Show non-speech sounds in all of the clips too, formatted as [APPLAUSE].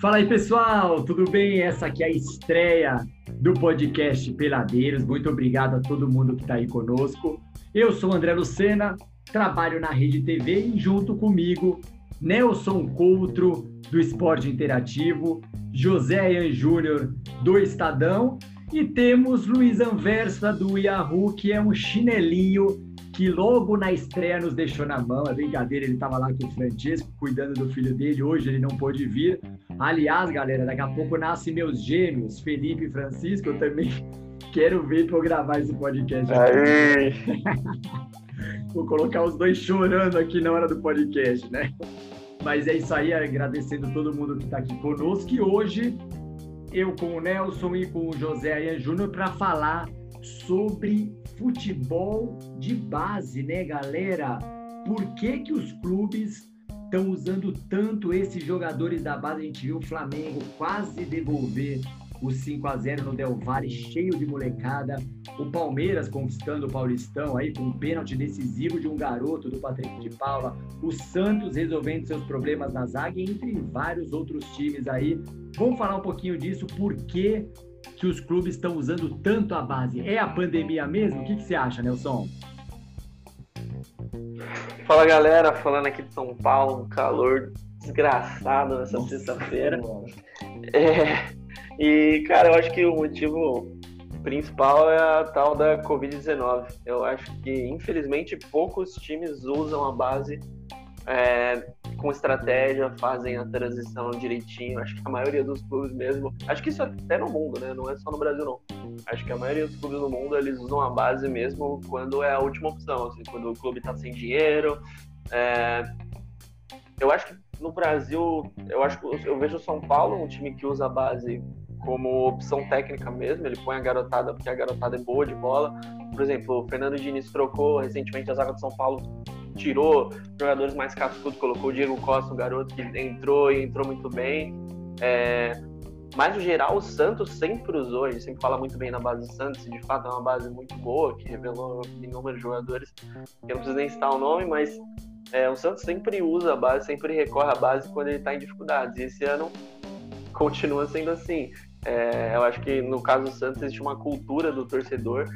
Fala aí, pessoal, tudo bem? Essa aqui é a estreia do podcast Peladeiros. Muito obrigado a todo mundo que está aí conosco. Eu sou André Lucena, trabalho na Rede TV e junto comigo, Nelson Coutro, do Esporte Interativo, José Ian Júnior, do Estadão, e temos Luiz Anversa, do Yahoo, que é um chinelinho que logo na estreia nos deixou na mão. É brincadeira, ele estava lá com o Francesco, cuidando do filho dele. Hoje ele não pôde vir. Aliás, galera, daqui a pouco nascem meus gêmeos, Felipe e Francisco. Eu também [LAUGHS] quero ver para eu gravar esse podcast. Aí. [LAUGHS] Vou colocar os dois chorando aqui na hora do podcast, né? Mas é isso aí, agradecendo todo mundo que está aqui conosco. E hoje eu com o Nelson e com o José Ayan Júnior para falar sobre futebol de base, né, galera? Por que, que os clubes estão usando tanto esses jogadores da base? A gente viu o Flamengo quase devolver o 5 a 0 no Del Valle, cheio de molecada. O Palmeiras conquistando o Paulistão aí com um pênalti decisivo de um garoto do Patrick de Paula. O Santos resolvendo seus problemas na zaga, entre vários outros times aí. Vamos falar um pouquinho disso, por que que os clubes estão usando tanto a base? É a pandemia mesmo? O que, que você acha, Nelson? Fala galera, falando aqui de São Paulo, um calor desgraçado nessa sexta-feira. É, e cara, eu acho que o motivo principal é a tal da Covid-19. Eu acho que infelizmente poucos times usam a base é, com estratégia, fazem a transição direitinho. Acho que a maioria dos clubes mesmo, acho que isso até no mundo, né? Não é só no Brasil não. Acho que a maioria dos clubes no mundo eles usam a base mesmo quando é a última opção, assim, quando o clube tá sem dinheiro. É... Eu acho que no Brasil, eu acho que eu vejo o São Paulo um time que usa a base como opção técnica mesmo, ele põe a garotada porque a garotada é boa de bola. Por exemplo, o Fernando Diniz trocou recentemente a zaga do São Paulo tirou jogadores mais cascudos, colocou o Diego Costa, um garoto que entrou e entrou muito bem. É, mas, no geral, o Santos sempre usou, a gente sempre fala muito bem na base do Santos, e de fato é uma base muito boa, que revelou inúmeros jogadores, eu não preciso nem citar o nome, mas é, o Santos sempre usa a base, sempre recorre à base quando ele está em dificuldades. E esse ano continua sendo assim. É, eu acho que no caso do Santos existe uma cultura do torcedor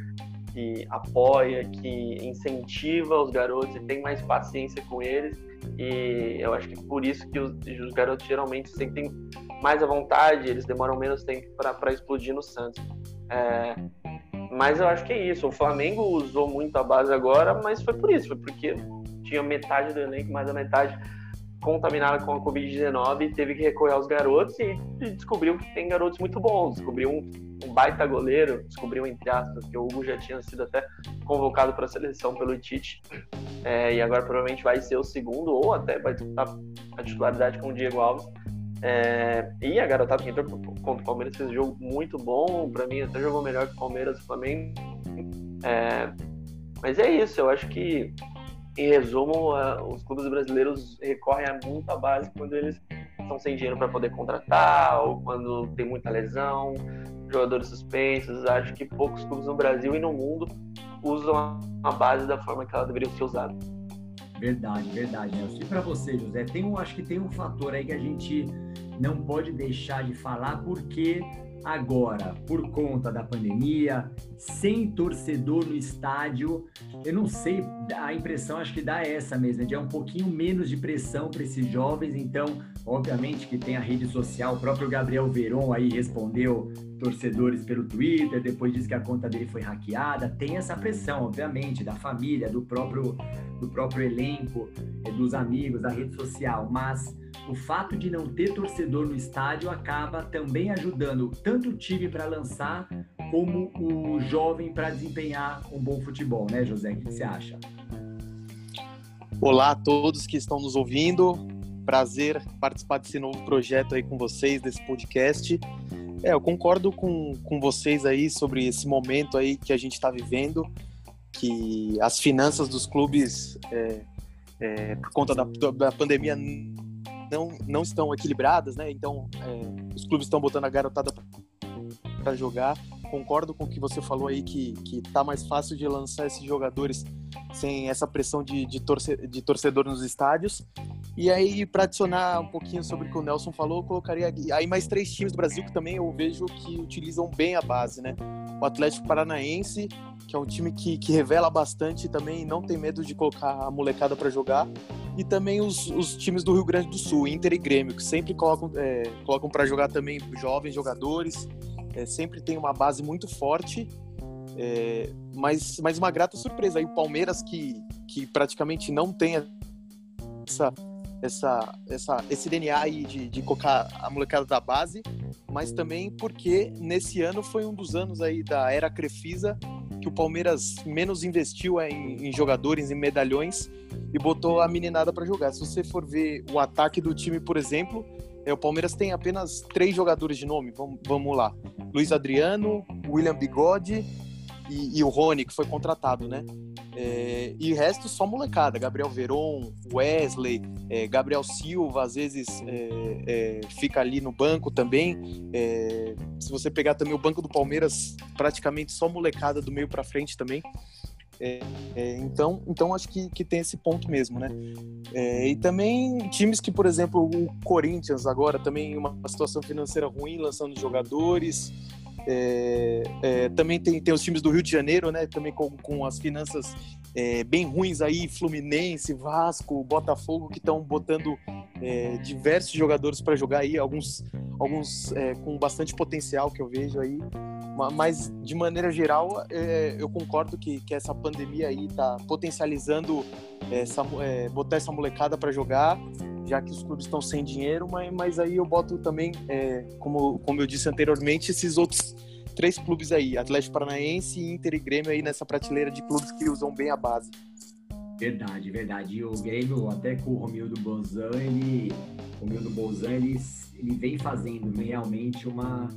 que apoia, que incentiva os garotos e tem mais paciência com eles. E eu acho que por isso que os, os garotos geralmente sentem mais à vontade, eles demoram menos tempo para explodir no Santos. É, mas eu acho que é isso. O Flamengo usou muito a base agora, mas foi por isso, foi porque tinha metade do elenco, mais da metade contaminada com a Covid-19, teve que recorrer aos garotos e, descobriu que tem garotos muito bons. Descobriu um, um, baita goleiro, descobriu, entre aspas, que o Hugo já tinha sido até convocado para a seleção pelo Tite, é, e agora provavelmente vai ser o segundo, ou até vai disputar a titularidade com o Diego Alves. É, e a garotada que entrou contra o Palmeiras fez um jogo muito bom, para mim até jogou melhor que o Palmeiras e o Flamengo. É, mas é isso, eu acho que em resumo, os clubes brasileiros recorrem a muita base quando eles estão sem dinheiro para poder contratar ou quando tem muita lesão, jogadores suspensos. Acho que poucos clubes no Brasil e no mundo usam a base da forma que ela deveria ser usada. Verdade, verdade, Nelson. E para você, José, tem um, acho que tem um fator aí que a gente não pode deixar de falar, porque agora, por conta da pandemia, sem torcedor no estádio, eu não sei, a impressão acho que dá essa mesmo, de é um pouquinho menos de pressão para esses jovens, então, obviamente que tem a rede social, o próprio Gabriel Veron aí respondeu torcedores pelo Twitter, depois disse que a conta dele foi hackeada, tem essa pressão, obviamente, da família, do próprio, do próprio elenco, dos amigos, da rede social, mas o fato de não ter torcedor no estádio acaba também ajudando tanto o time para lançar como o jovem para desempenhar um bom futebol, né, José? O que você acha? Olá a todos que estão nos ouvindo. Prazer participar desse novo projeto aí com vocês, desse podcast. É, eu concordo com, com vocês aí sobre esse momento aí que a gente está vivendo, que as finanças dos clubes, é, é, por conta da, da pandemia, não, não estão equilibradas, né? Então, é, os clubes estão botando a garotada para jogar. Concordo com o que você falou aí, que, que tá mais fácil de lançar esses jogadores sem essa pressão de, de, torce, de torcedor nos estádios. E aí, para adicionar um pouquinho sobre o que o Nelson falou, eu colocaria aí mais três times do Brasil que também eu vejo que utilizam bem a base, né? O Atlético Paranaense, que é um time que, que revela bastante também, não tem medo de colocar a molecada para jogar. E também os, os, times do Rio Grande do Sul, Inter e Grêmio, que sempre colocam, é, colocam para jogar também jovens jogadores. É, sempre tem uma base muito forte. É, mas, mas uma grata surpresa. Aí o Palmeiras, que, que praticamente não tem essa essa, essa, esse DNA aí de, de colocar a molecada da base, mas também porque nesse ano foi um dos anos aí da era Crefisa que o Palmeiras menos investiu em, em jogadores, em medalhões e botou a meninada para jogar. Se você for ver o ataque do time, por exemplo, é, o Palmeiras tem apenas três jogadores de nome. Vamos, vamos lá: Luiz Adriano, William Bigode e, e o Rony, que foi contratado, né? É, e resto só molecada, Gabriel Veron, Wesley, é, Gabriel Silva, às vezes é, é fica ali no banco também. É, se você pegar também o banco do Palmeiras, praticamente só molecada do meio para frente também. É, então, então acho que, que tem esse ponto mesmo, né? e também times que, por exemplo, o Corinthians agora também uma situação financeira ruim, lançando jogadores. É, é, também tem, tem os times do Rio de Janeiro, né? Também com, com as finanças é, bem ruins aí, Fluminense, Vasco, Botafogo, que estão botando é, diversos jogadores para jogar aí, alguns, alguns é, com bastante potencial que eu vejo aí. Mas, de maneira geral, é, eu concordo que, que essa pandemia aí está potencializando essa, botar essa molecada para jogar já que os clubes estão sem dinheiro, mas, mas aí eu boto também, é, como, como eu disse anteriormente, esses outros três clubes aí, Atlético Paranaense, Inter e Grêmio aí nessa prateleira de clubes que usam bem a base. Verdade, verdade. E o Grêmio, até com o Romildo Bolzan, ele, Romildo Bolzan, ele, ele vem fazendo realmente uma,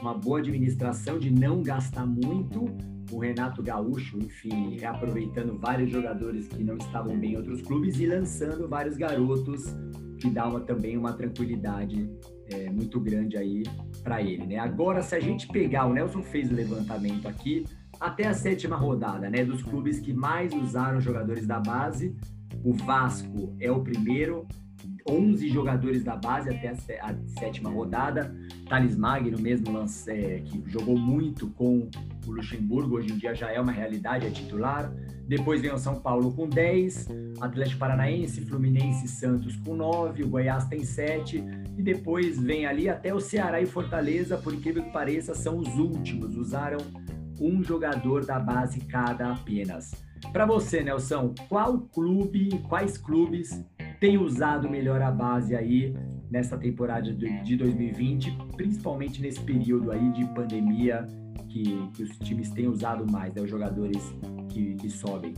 uma boa administração de não gastar muito, o Renato Gaúcho, enfim, reaproveitando vários jogadores que não estavam bem em outros clubes e lançando vários garotos que dá uma, também uma tranquilidade é, muito grande aí para ele, né? Agora, se a gente pegar, o Nelson fez o levantamento aqui, até a sétima rodada, né, dos clubes que mais usaram jogadores da base, o Vasco é o primeiro, 11 jogadores da base até a, sétima rodada. Thales Magno mesmo, é, que jogou muito com o Luxemburgo, hoje em dia já é uma realidade, é titular. Depois vem o São Paulo com 10, Atlético Paranaense, Fluminense e Santos com 9, o Goiás tem 7, e depois vem ali até o Ceará e Fortaleza, por incrível que pareça, são os últimos, usaram um jogador da base cada apenas. Para você, Nelson, qual clube, quais clubes tem usado melhor a base aí nessa temporada de 2020, principalmente nesse período aí de pandemia que, que os times têm usado mais, né, os jogadores que, que sobem?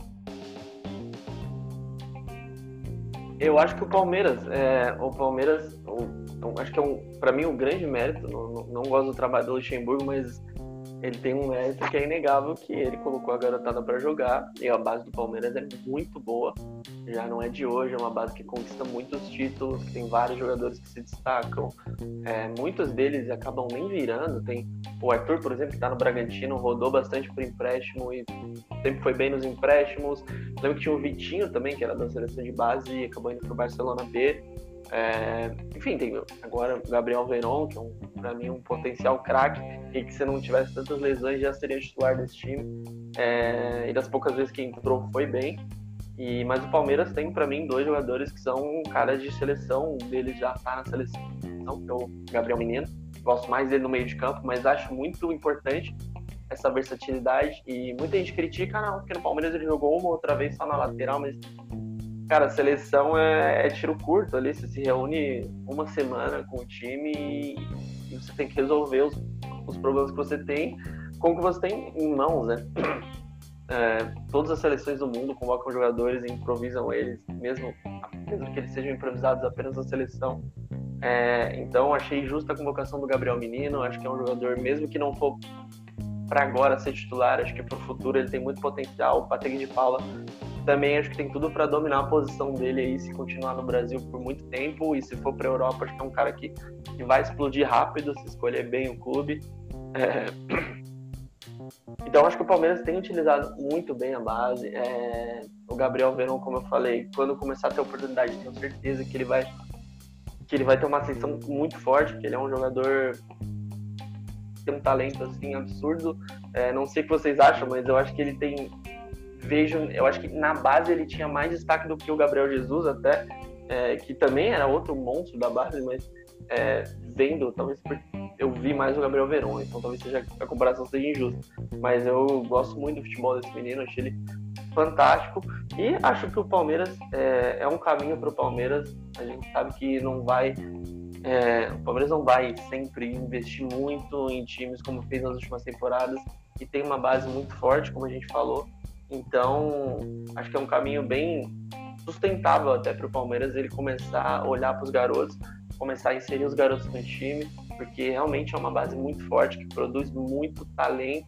Eu acho que o Palmeiras, é, o Palmeiras, o, acho que é um, para mim um grande mérito. Não, não, não gosto do trabalho do Luxemburgo, mas ele tem um mérito que é inegável que ele colocou a garotada para jogar e a base do Palmeiras é muito boa. Já não é de hoje, é uma base que conquista muitos títulos, que tem vários jogadores que se destacam. É, muitos deles acabam nem virando. Tem o Arthur, por exemplo, que está no Bragantino, rodou bastante por empréstimo e sempre foi bem nos empréstimos. Lembro que tinha o Vitinho também, que era da seleção de base e acabou indo para o Barcelona B. É, enfim, tem agora o Gabriel Veron, que é um, para mim um potencial craque, e que se não tivesse tantas lesões já seria titular desse time. É, e das poucas vezes que entrou foi bem. E, mas o Palmeiras tem para mim dois jogadores que são caras de seleção, um deles já tá na seleção, que é o Gabriel Menino. Gosto mais dele no meio de campo, mas acho muito importante essa versatilidade. E muita gente critica, não, porque no Palmeiras ele jogou uma outra vez só na lateral, mas Cara, a seleção é, é, tiro curto ali, você se reúne uma semana com o time e, e você tem que resolver os, os, problemas que você tem com o que você tem em mãos, né? É, todas as seleções do mundo convocam jogadores e improvisam eles, mesmo, mesmo que eles sejam improvisados apenas na seleção. É, então, achei justa a convocação do Gabriel Menino, acho que é um jogador, mesmo que não for para agora ser titular, acho que para o futuro ele tem muito potencial. O Patrick de Paula também acho que tem tudo para dominar a posição dele aí se continuar no Brasil por muito tempo e se for para Europa acho que é um cara que, que vai explodir rápido se escolher bem o clube é... [CLEARS THROAT] Então acho que o Palmeiras tem utilizado muito bem a base. É... O Gabriel Verão, como eu falei, quando começar a ter oportunidade, tenho certeza que ele vai que ele vai ter uma ascensão muito forte, porque ele é um jogador que tem um talento assim absurdo. É, não sei o que vocês acham, mas eu acho que ele tem vejo, eu acho que na base ele tinha mais destaque do que o Gabriel Jesus até, é, que também era outro monstro da base, mas é, vendo, talvez eu vi mais o Gabriel Veron, então talvez seja, a comparação seja injusta. Mas eu gosto muito do futebol desse menino, achei ele fantástico e acho que o Palmeiras é, é um caminho para o Palmeiras. A gente sabe que não vai, é, o Palmeiras não vai sempre investir muito em times como fez nas últimas temporadas e tem uma base muito forte, como a gente falou. Então acho que é um caminho bem sustentável até para o Palmeiras ele começar a olhar para os garotos começar a inserir os garotos no time, porque realmente é uma base muito forte, que produz muito talento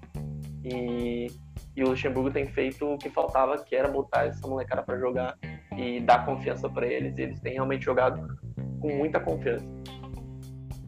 e, e o Luxemburgo tem feito o que faltava, que era botar essa molecada para jogar e dar confiança para eles. E eles têm realmente jogado com muita confiança.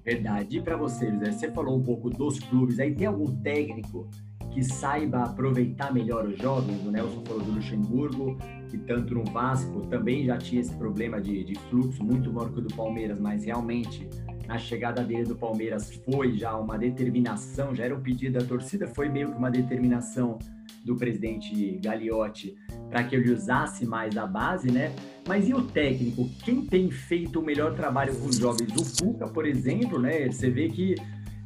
Verdade. E para você, você falou um pouco dos clubes, aí tem algum técnico que saiba aproveitar melhor os jovens? O Nelson falou do Luxemburgo, que tanto no Vasco também já tinha esse problema de, de fluxo muito maior que o do Palmeiras, mas realmente na chegada dele do Palmeiras foi já uma determinação, já era um pedido da torcida, foi meio que uma determinação do presidente Gagliotti para que ele usasse mais a base, né? Mas e o técnico? Quem tem feito o melhor trabalho com os jovens? O Cuca, por exemplo, né? Você vê que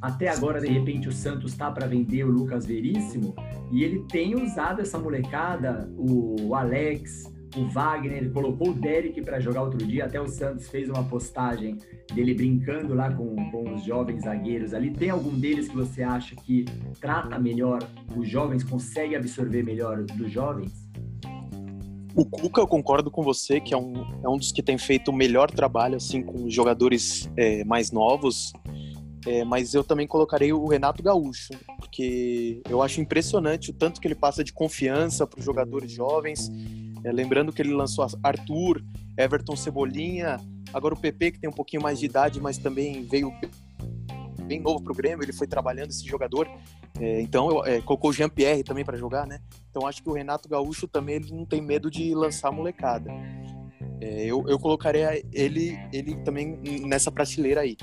até agora, de repente, o Santos está para vender o Lucas Veríssimo e ele tem usado essa molecada, o Alex, o Wagner, ele colocou o Derek para jogar outro dia. Até o Santos fez uma postagem dele brincando lá com, com os jovens zagueiros ali. Tem algum deles que você acha que trata melhor os jovens, consegue absorver melhor dos jovens? O Cuca, eu concordo com você, que é um, é um dos que tem feito o melhor trabalho assim com jogadores é, mais novos. É, mas eu também colocarei o Renato Gaúcho, porque eu acho impressionante o tanto que ele passa de confiança para os jogadores jovens. É, lembrando que ele lançou Arthur, Everton Cebolinha, agora o PP, que tem um pouquinho mais de idade, mas também veio bem novo para o Grêmio, ele foi trabalhando esse jogador. É, então, é, colocou o Jean-Pierre também para jogar, né? Então, acho que o Renato Gaúcho também ele não tem medo de lançar molecada. É, eu, eu colocaria ele, ele também nessa prateleira aí.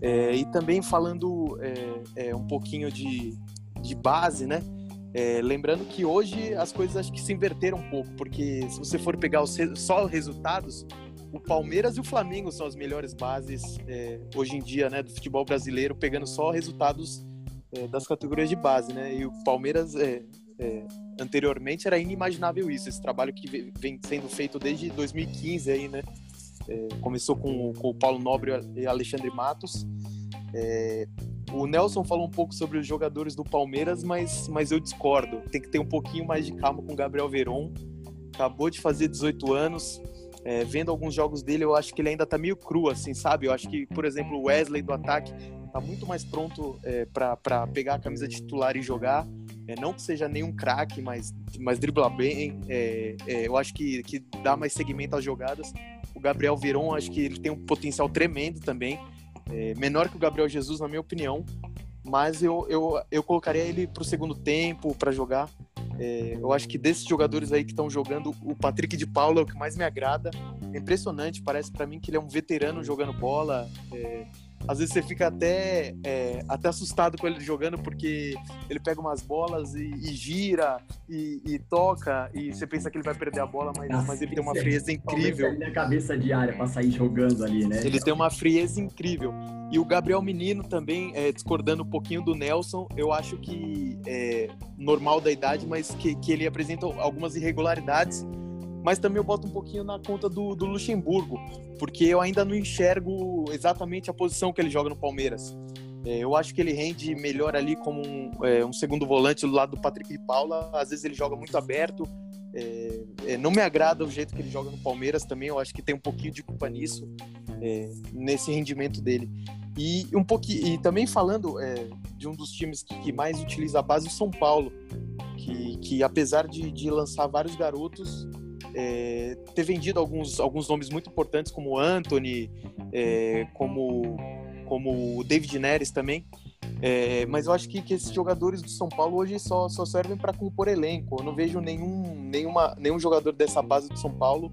É, e também falando é, é, um pouquinho de, de base, né? É, lembrando que hoje as coisas acho que se inverteram um pouco, porque se você for pegar os, só os resultados, o Palmeiras e o Flamengo são as melhores bases é, hoje em dia, né, do futebol brasileiro, pegando só resultados das categorias de base, né? E o Palmeiras anteriormente era inimaginável isso, esse trabalho que vem sendo feito desde 2015 aí, né? É, começou com, com, o Paulo Nobre e Alexandre Matos. É, o Nelson falou um pouco sobre os jogadores do Palmeiras, mas, mas eu discordo. Tem que ter um pouquinho mais de calma com o Gabriel Veron. Acabou de fazer 18 anos. É, vendo alguns jogos dele, eu acho que ele ainda tá meio cru, assim, sabe? Eu acho que, por exemplo, o Wesley do ataque tá muito mais pronto é, para pegar a camisa titular e jogar. É, não que seja nenhum craque, mas, mas dribla bem. É, é, eu acho que, que dá mais segmento às jogadas. O Gabriel Veron, acho que ele tem um potencial tremendo também. É, menor que o Gabriel Jesus, na minha opinião. Mas eu, eu, eu colocaria ele para o segundo tempo, para jogar. É, eu acho que desses jogadores aí que estão jogando, o Patrick de Paula é o que mais me agrada. É impressionante, parece para mim que ele é um veterano jogando bola. É, às vezes você fica até, é, até assustado com ele jogando, porque ele pega umas bolas e, e gira e, e, toca, e você pensa que ele vai perder a bola, mas, Nossa, mas ele tem uma frieza incrível. na cabeça de área para sair jogando ali, né? Ele tem uma frieza incrível. E o Gabriel Menino também, é, discordando um pouquinho do Nelson, eu acho que é normal da idade, mas que, que ele apresenta algumas irregularidades mas também eu boto um pouquinho na conta do, do Luxemburgo, porque eu ainda não enxergo exatamente a posição que ele joga no Palmeiras. É, eu acho que ele rende melhor ali como um, é, um, segundo volante do lado do Patrick de Paula. Às vezes ele joga muito aberto. É, é não me agrada o jeito que ele joga no Palmeiras também. Eu acho que tem um pouquinho de culpa nisso, é, nesse rendimento dele. E um pouquinho, e também falando é, de um dos times que, que, mais utiliza a base, o São Paulo, que, que apesar de, de lançar vários garotos, é, ter vendido alguns, alguns nomes muito importantes, como Anthony, é, como, como o David Neres também. É, mas eu acho que, que esses jogadores do São Paulo hoje só, só servem para compor elenco. Eu não vejo nenhum, nenhuma, nenhum jogador dessa base do São Paulo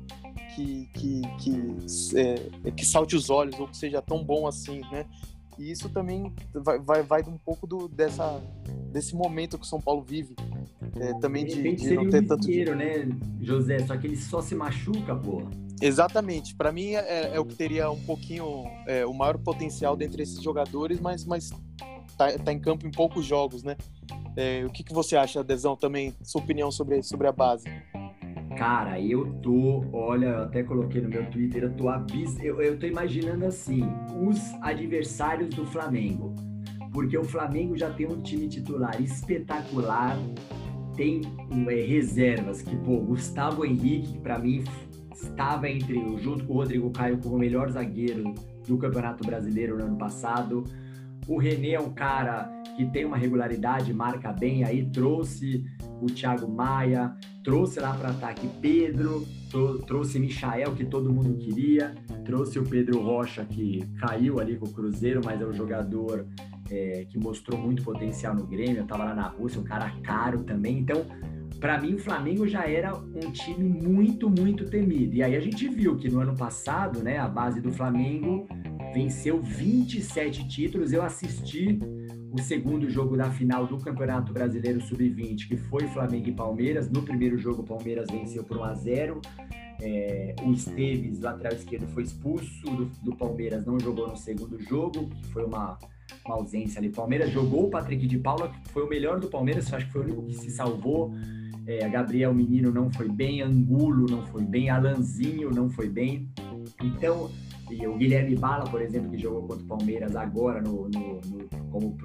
que, que, que, é, que salte os olhos ou que seja tão bom assim, né? E isso também vai, vai, vai um pouco do, dessa, desse momento que o São Paulo vive. É, também de, de não ter um tanto. Dinheiro, né, José? Só que ele só se machuca, pô. Exatamente. Para mim é, é, o que teria um pouquinho é, o maior potencial dentre esses jogadores, mas, mas tá, tá em campo em poucos jogos, né? É, o que, que você acha, Adesão, também, sua opinião sobre, sobre a base? Cara, eu tô, olha, eu até coloquei no meu Twitter, eu tô abis... eu, eu tô imaginando assim, os adversários do Flamengo. Porque o Flamengo já tem um time titular espetacular, tem é, reservas que, pô, Gustavo Henrique, que para mim estava entre, junto com o Rodrigo Caio, como o melhor zagueiro do Campeonato Brasileiro no ano passado. O René é um cara que tem uma regularidade, marca bem, aí trouxe o Thiago Maia, trouxe lá para ataque Pedro, trouxe Michael, que todo mundo queria, trouxe o Pedro Rocha, que caiu ali com o Cruzeiro, mas é um jogador é, que mostrou muito potencial no Grêmio, estava lá na Rússia, um cara caro também. Então, para mim, o Flamengo já era um time muito, muito temido. E aí a gente viu que no ano passado, né, a base do Flamengo venceu 27 títulos. Eu assisti o segundo jogo da final do Campeonato Brasileiro Sub-20, que foi Flamengo e Palmeiras. No primeiro jogo, o Palmeiras venceu por 1 a 0 é, o Esteves, lateral esquerdo, foi expulso do, do, Palmeiras, não jogou no segundo jogo, que foi uma, uma ausência ali. Palmeiras jogou o Patrick de Paula, que foi o melhor do Palmeiras, acho que foi o único que se salvou. É, Gabriel Menino não foi bem, Angulo não foi bem, Alanzinho não foi bem. Então, e o Guilherme Bala, por exemplo, que jogou contra o Palmeiras agora no, no, no, como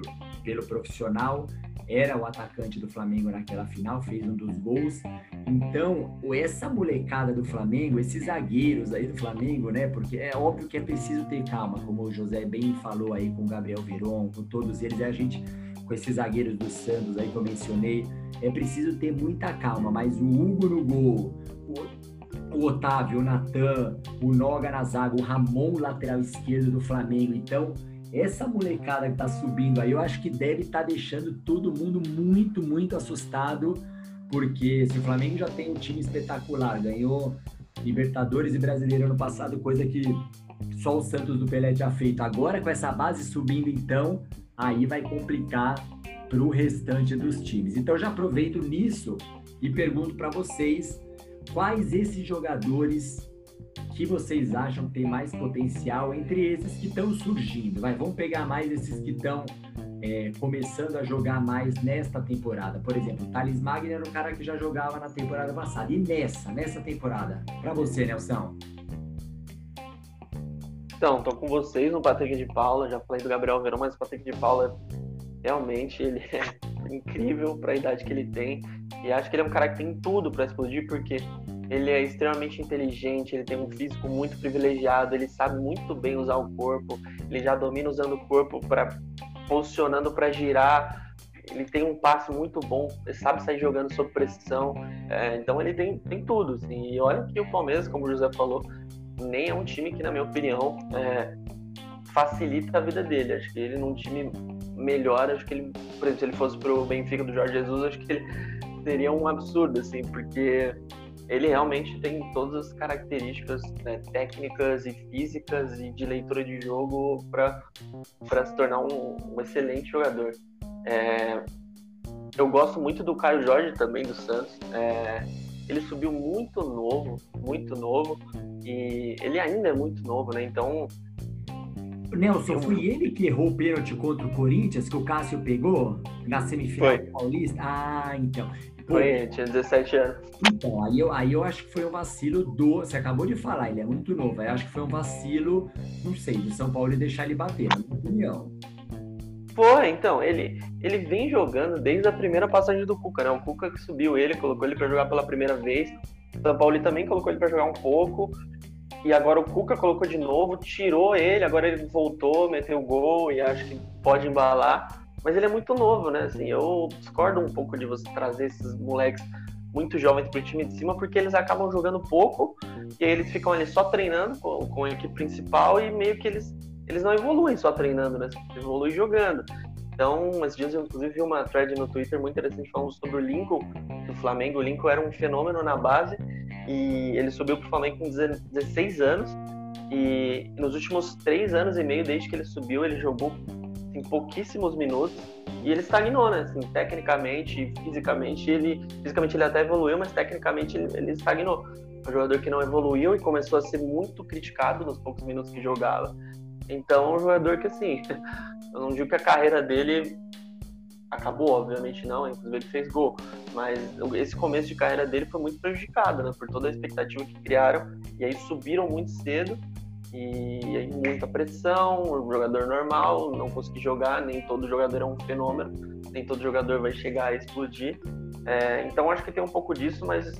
pelo profissional, era o atacante do Flamengo naquela final, fez um dos gols. Então, essa molecada do Flamengo, esses zagueiros aí do Flamengo, né? Porque é óbvio que é preciso ter calma, como o José bem falou aí com o Gabriel Veron, com todos eles, a gente com esses zagueiros do Santos aí que eu mencionei, é preciso ter muita calma, mas o Hugo no gol, o, o Otávio, o Natan, o Noga na zaga, o Ramon lateral esquerdo do Flamengo, então essa molecada que tá subindo aí, eu acho que deve estar tá deixando todo mundo muito, muito assustado, porque se o Flamengo já tem um time espetacular, ganhou Libertadores e Brasileiro ano passado, coisa que só o Santos do Pelé tinha feito. Agora com essa base subindo, então, aí vai complicar para o restante dos times. Então já aproveito nisso e pergunto para vocês quais esses jogadores que vocês acham tem mais potencial entre esses que estão surgindo? Vai, vamos pegar mais esses que estão é, começando a jogar mais nesta temporada. Por exemplo, o Thales Magno era um cara que já jogava na temporada passada. E nessa, nessa temporada? Para você, Nelson. Então, tô com vocês no Patrick de Paula. Já falei do Gabriel Verão, mas o Patrick de Paula realmente ele [LAUGHS] é incrível para a idade que ele tem. E acho que ele é um cara que tem tudo para explodir, porque ele é extremamente inteligente, ele tem um físico muito privilegiado, ele sabe muito bem usar o corpo, ele já domina usando o corpo para posicionando para girar. Ele tem um passe muito bom, ele sabe sair jogando sob pressão. É, então ele tem, tem tudo. Assim. E olha que o Palmeiras, como o José falou, nem é um time que, na minha opinião, é, facilita a vida dele. Acho que ele num time melhor, acho que ele, por exemplo, se ele fosse pro Benfica do Jorge Jesus, acho que ele seria um absurdo, assim, porque ele realmente tem todas as características né, técnicas e físicas e de leitura de jogo para se tornar um, um, excelente jogador. É, eu gosto muito do Caio Jorge também, do Santos. É, ele subiu muito novo, muito novo, e ele ainda é muito novo, né? Então. Nelson, foi ele que errou o pênalti contra o Corinthians, que o Cássio pegou na semifinal do Paulista? Ah, então. Foi, tinha 17 anos. Então, aí eu, aí eu acho que foi um vacilo do. Você acabou de falar, ele é muito novo. Aí eu acho que foi um vacilo, não sei, do São Paulo e deixar ele bater, na minha opinião. Foi, então, ele, ele vem jogando desde a primeira passagem do Cuca, né? O Cuca que subiu ele, colocou ele para jogar pela primeira vez. O São Paulo também colocou ele para jogar um pouco. E agora o Cuca colocou de novo, tirou ele, agora ele voltou, meteu o gol e acho que pode embalar. Mas ele é muito novo, né? Assim, eu discordo um pouco de você trazer esses moleques muito jovens para o time de cima, porque eles acabam jogando pouco e aí eles ficam ali só treinando com, com a equipe principal e meio que eles, eles não evoluem só treinando, né? Evoluem jogando. Então, esses dias eu inclusive vi uma thread no Twitter muito interessante falando sobre o Lincoln do Flamengo. O Lincoln era um fenômeno na base e ele subiu para o Flamengo com 16 anos. E nos últimos três anos e meio, desde que ele subiu, ele jogou em pouquíssimos minutos e ele estagnou, né? Assim, tecnicamente, fisicamente, ele fisicamente ele até evoluiu, mas tecnicamente ele, ele estagnou. Um jogador que não evoluiu e começou a ser muito criticado nos poucos minutos que jogava. Então, um jogador que assim, [LAUGHS] eu não digo que a carreira dele acabou, obviamente não, inclusive ele fez gol, mas esse começo de carreira dele foi muito prejudicado, né, por toda a expectativa que criaram, e aí subiram muito cedo, e aí muita pressão, o jogador normal não conseguir jogar, nem todo jogador é um fenômeno, nem todo jogador vai chegar a explodir, é, então acho que tem um pouco disso, mas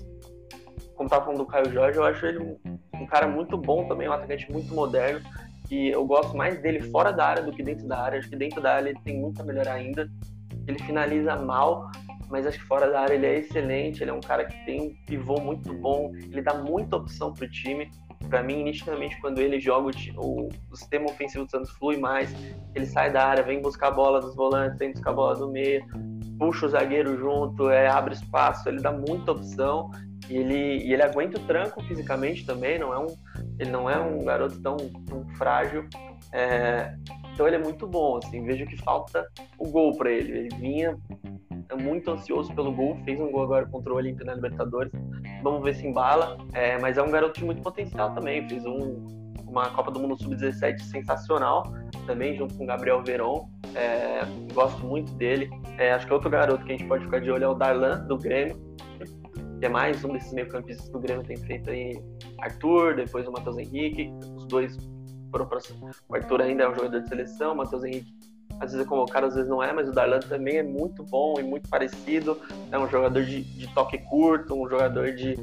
como tava falando do Caio Jorge, eu acho ele um cara muito bom também, um atacante muito moderno, que eu gosto mais dele fora da área do que dentro da área. Acho que dentro da área ele tem muito a melhorar ainda. Ele finaliza mal, mas acho que fora da área ele é excelente. Ele é um cara que tem um pivô muito bom. Ele dá muita opção pro time. Para mim, nitidamente, quando ele joga, o, o, sistema ofensivo do Santos flui mais. Ele sai da área, vem buscar a bola dos volantes, vem buscar a bola do meio, puxa o zagueiro junto, é, abre espaço. Ele dá muita opção. E ele, e ele aguenta o tranco fisicamente também. Não é um ele não é um garoto tão, tão frágil. É, então ele é muito bom, assim, vejo que falta o gol para ele. Ele vinha muito ansioso pelo gol, fez um gol agora contra o Olímpia na Libertadores. Vamos ver se embala, é, mas é um garoto de muito potencial também. Fez um, uma Copa do Mundo Sub-17 sensacional, também junto com o Gabriel Veron. É, gosto muito dele. É, acho que é outro garoto que a gente pode ficar de olho é o Darlan, do Grêmio que é mais um desses meio-campistas que o Grêmio tem feito aí. Arthur, depois o Matheus Henrique, os dois foram para o Arthur ainda é um jogador de seleção, o Matheus Henrique às vezes é convocado, às vezes não é, mas o Darlan também é muito bom e muito parecido. É um jogador de, de toque curto, um jogador de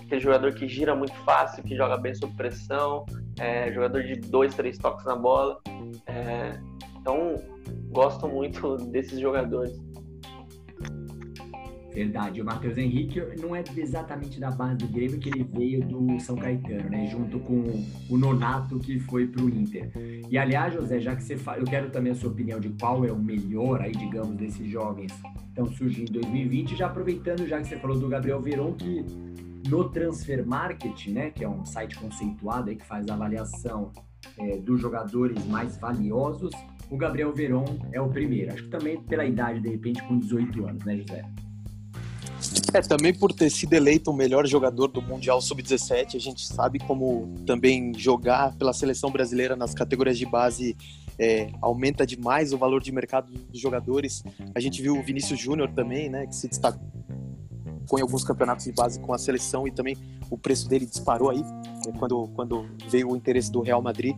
aquele jogador que gira muito fácil, que joga bem sob pressão, é, jogador de dois, três toques na bola. É, então, gosto muito [LAUGHS] desses jogadores. Verdade. O Matheus Henrique não é exatamente da base do Grêmio que ele veio do São Caetano, né? Junto com o Nonato que foi para o Inter. E aliás, José, já que você fala, eu quero também a sua opinião de qual é o melhor aí, digamos, desses jovens que estão surgindo em 2020, já aproveitando já que você falou do Gabriel Veron, que no Transfer Market, né, que é um site conceituado aí que faz a avaliação é, dos jogadores mais valiosos, o Gabriel Veron é o primeiro. Acho que também pela idade, de repente, com 18 anos, né, José? É, também por ter sido eleito o melhor jogador do Mundial Sub-17, a gente sabe como também jogar pela seleção brasileira nas categorias de base é, aumenta demais o valor de mercado dos jogadores. A gente viu o Vinícius Júnior também, né, que se destacou em alguns campeonatos de base com a seleção e também o preço dele disparou aí quando, quando veio o interesse do Real Madrid.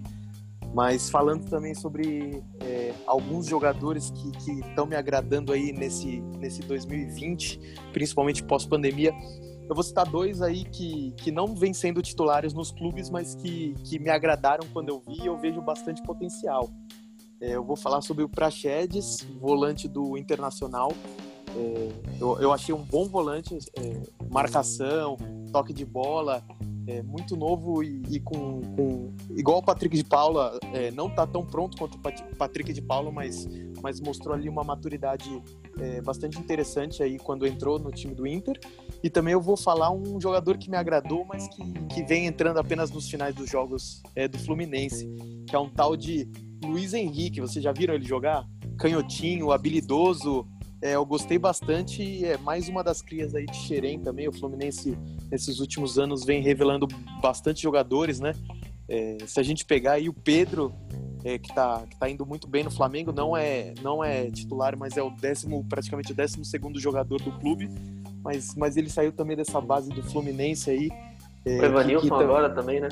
Mas falando também sobre é, alguns jogadores que estão me agradando aí nesse, nesse 2020, principalmente pós-pandemia, eu vou citar dois aí que, que não vêm sendo titulares nos clubes, mas que, que me agradaram quando eu vi e eu vejo bastante potencial. É, eu vou falar sobre o Praxedes, volante do Internacional. É, eu, eu achei um bom volante, é, marcação, toque de bola, é, muito novo e, e com, com, igual o Patrick de Paula, é, não está tão pronto quanto o Patrick de Paula, mas, mas mostrou ali uma maturidade é, bastante interessante aí quando entrou no time do Inter. E também eu vou falar um jogador que me agradou, mas que, que vem entrando apenas nos finais dos jogos é, do Fluminense, que é um tal de Luiz Henrique. Vocês já viram ele jogar? Canhotinho, habilidoso, é, eu gostei bastante. É mais uma das crias aí de Xerém também. O Fluminense, nesses últimos anos, vem revelando bastante jogadores, né? É, se a gente pegar aí o Pedro, é, que, está que tá indo muito bem no Flamengo, não é, não é titular, mas é o décimo, praticamente o décimo segundo jogador do clube. Mas, mas ele saiu também dessa base do Fluminense aí. É, o Evanilson que, que, agora também, né?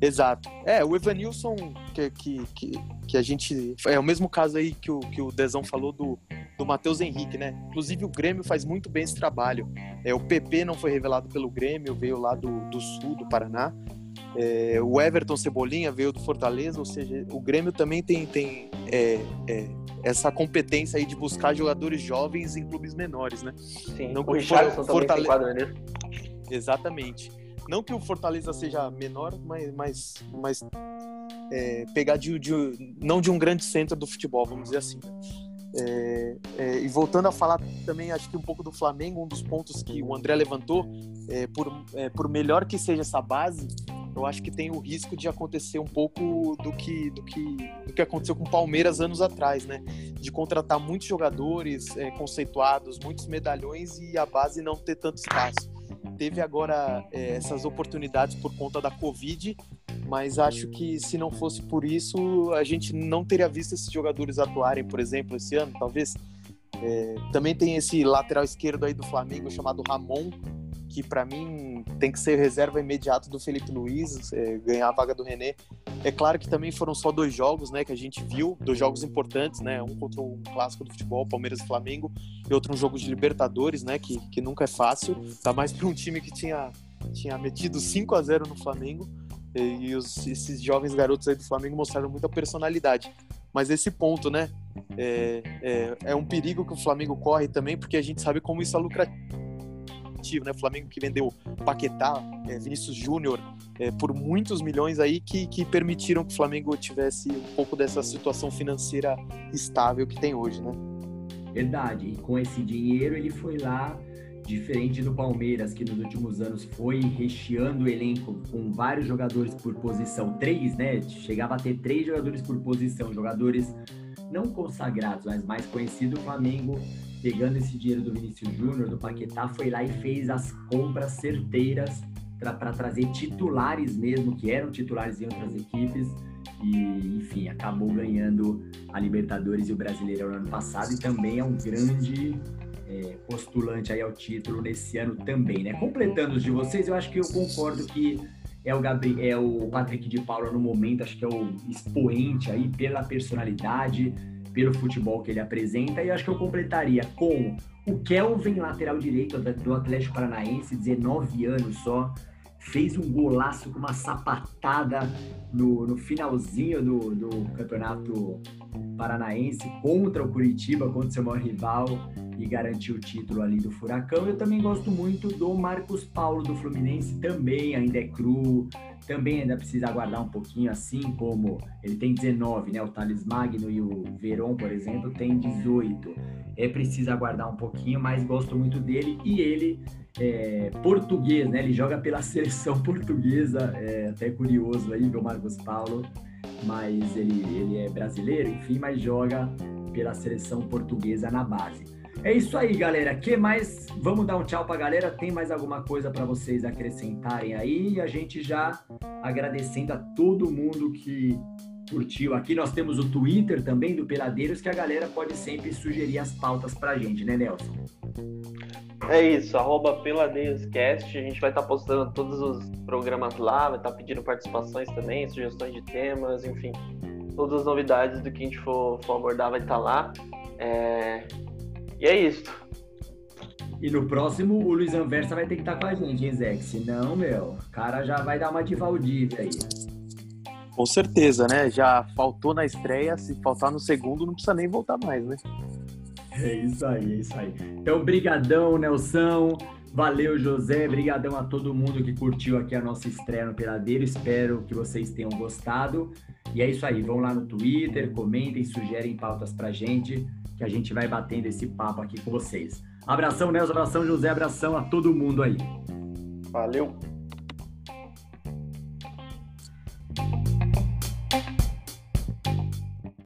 Exato. É, o Evanilson, que, que, que, que, a gente. É o mesmo caso aí que o, que o Dezão falou do, do Matheus Henrique, né? Inclusive o Grêmio faz muito bem esse trabalho. É, o PP não foi revelado pelo Grêmio, veio lá do, do sul, do Paraná. É, o Everton Cebolinha veio do Fortaleza, ou seja, o Grêmio também tem, tem é, é, essa competência aí de buscar jogadores jovens em clubes menores, né? Sim, não o Richardson Fortale... também tem Exatamente. Não que o Fortaleza seja menor, mas, mas, mas é, pegar de, de, não de um grande centro do futebol, vamos dizer assim. Né? É, é, e voltando a falar também, acho que um pouco do Flamengo, um dos pontos que o André levantou, é, por, é, por melhor que seja essa base, eu acho que tem o risco de acontecer um pouco do que, do que, do que aconteceu com o Palmeiras anos atrás, né? De contratar muitos jogadores é, conceituados, muitos medalhões e a base não ter tanto espaço. Teve agora é, essas oportunidades por conta da Covid, mas acho que se não fosse por isso, a gente não teria visto esses jogadores atuarem, por exemplo, esse ano, talvez. É, também tem esse lateral esquerdo aí do Flamengo chamado Ramon, que para mim tem que ser reserva imediato do Felipe Luiz, é, ganhar a vaga do René. É claro que também foram só dois jogos, né, que a gente viu, dois jogos importantes, né, um contra um clássico do futebol, Palmeiras e Flamengo, e outro um jogo de Libertadores, né, que, que nunca é fácil, tá mais para um time que tinha, tinha metido 5 a 0 no Flamengo, e, os, esses jovens garotos aí do Flamengo mostraram muita personalidade. Mas esse ponto, né, é, é, é um perigo que o Flamengo corre também, porque a gente sabe como isso é lucrativo né? O Flamengo que vendeu Paquetá, é, Vinícius Júnior, é, por muitos milhões aí que, que permitiram que o Flamengo tivesse um pouco dessa situação financeira estável que tem hoje, né? Verdade. E com esse dinheiro ele foi lá, diferente do Palmeiras, que nos últimos anos foi recheando o elenco com vários jogadores por posição, três, né? Chegava a ter três jogadores por posição, jogadores não consagrados, mas mais conhecidos. O Flamengo pegando esse dinheiro do Vinícius Júnior, do Paquetá, foi lá e fez as compras certeiras para trazer titulares mesmo, que eram titulares em outras equipes. E, enfim, acabou ganhando a Libertadores e o Brasileirão no ano passado e também é um grande é, postulante aí ao título nesse ano também, né? Completando os de vocês, eu acho que eu concordo que é o Gabriel, é o Patrick de Paula no momento, acho que é o expoente aí pela personalidade, pelo futebol que ele apresenta. E acho que eu completaria com o Kelvin, lateral direito do Atlético Paranaense, 19 anos só. Fez um golaço com uma sapatada no, no finalzinho do, do campeonato paranaense contra o Curitiba, contra o seu maior rival e garantiu o título ali do Furacão. Eu também gosto muito do Marcos Paulo do Fluminense, também ainda é cru, também ainda precisa aguardar um pouquinho, assim como ele tem 19, né? O Thales Magno e o Veron, por exemplo, tem 18. É preciso aguardar um pouquinho, mas gosto muito dele e ele é português, né? Ele joga pela [LAUGHS] seleção portuguesa, é até curioso aí ver o Marcos Paulo, mas ele, ele é brasileiro, enfim, mas joga pela seleção portuguesa na base. É isso aí, galera. Que mais? Vamos dar um tchau pra galera. Tem mais alguma coisa para vocês acrescentarem aí? A gente já agradecendo a todo mundo que curtiu. Aqui nós temos o Twitter também do Peladeiros, que a galera pode sempre sugerir as pautas pra gente, né, Nelson? É isso, arroba. A gente vai estar tá postando todos os programas lá, vai estar tá pedindo participações também, sugestões de temas, enfim. Todas as novidades do que a gente for, for abordar vai estar tá lá. É, e é isso. E no próximo, o Luiz Anversa vai ter que estar com a gente, hein, Zé? Senão, meu, o cara já vai dar uma de Valdívia aí. Com certeza, né? Já faltou na estreia, se faltar no segundo, não precisa nem voltar mais, né? É isso aí, é isso aí. Então, brigadão, Nelson. Valeu, José. Brigadão a todo mundo que curtiu aqui a nossa estreia no Peladeiro. Espero que vocês tenham gostado. E é isso aí. Vão lá no Twitter, comentem, sugerem pautas pra gente que a gente vai batendo esse papo aqui com vocês. Abração, Nelson, abração, José, abração a todo mundo aí. Valeu!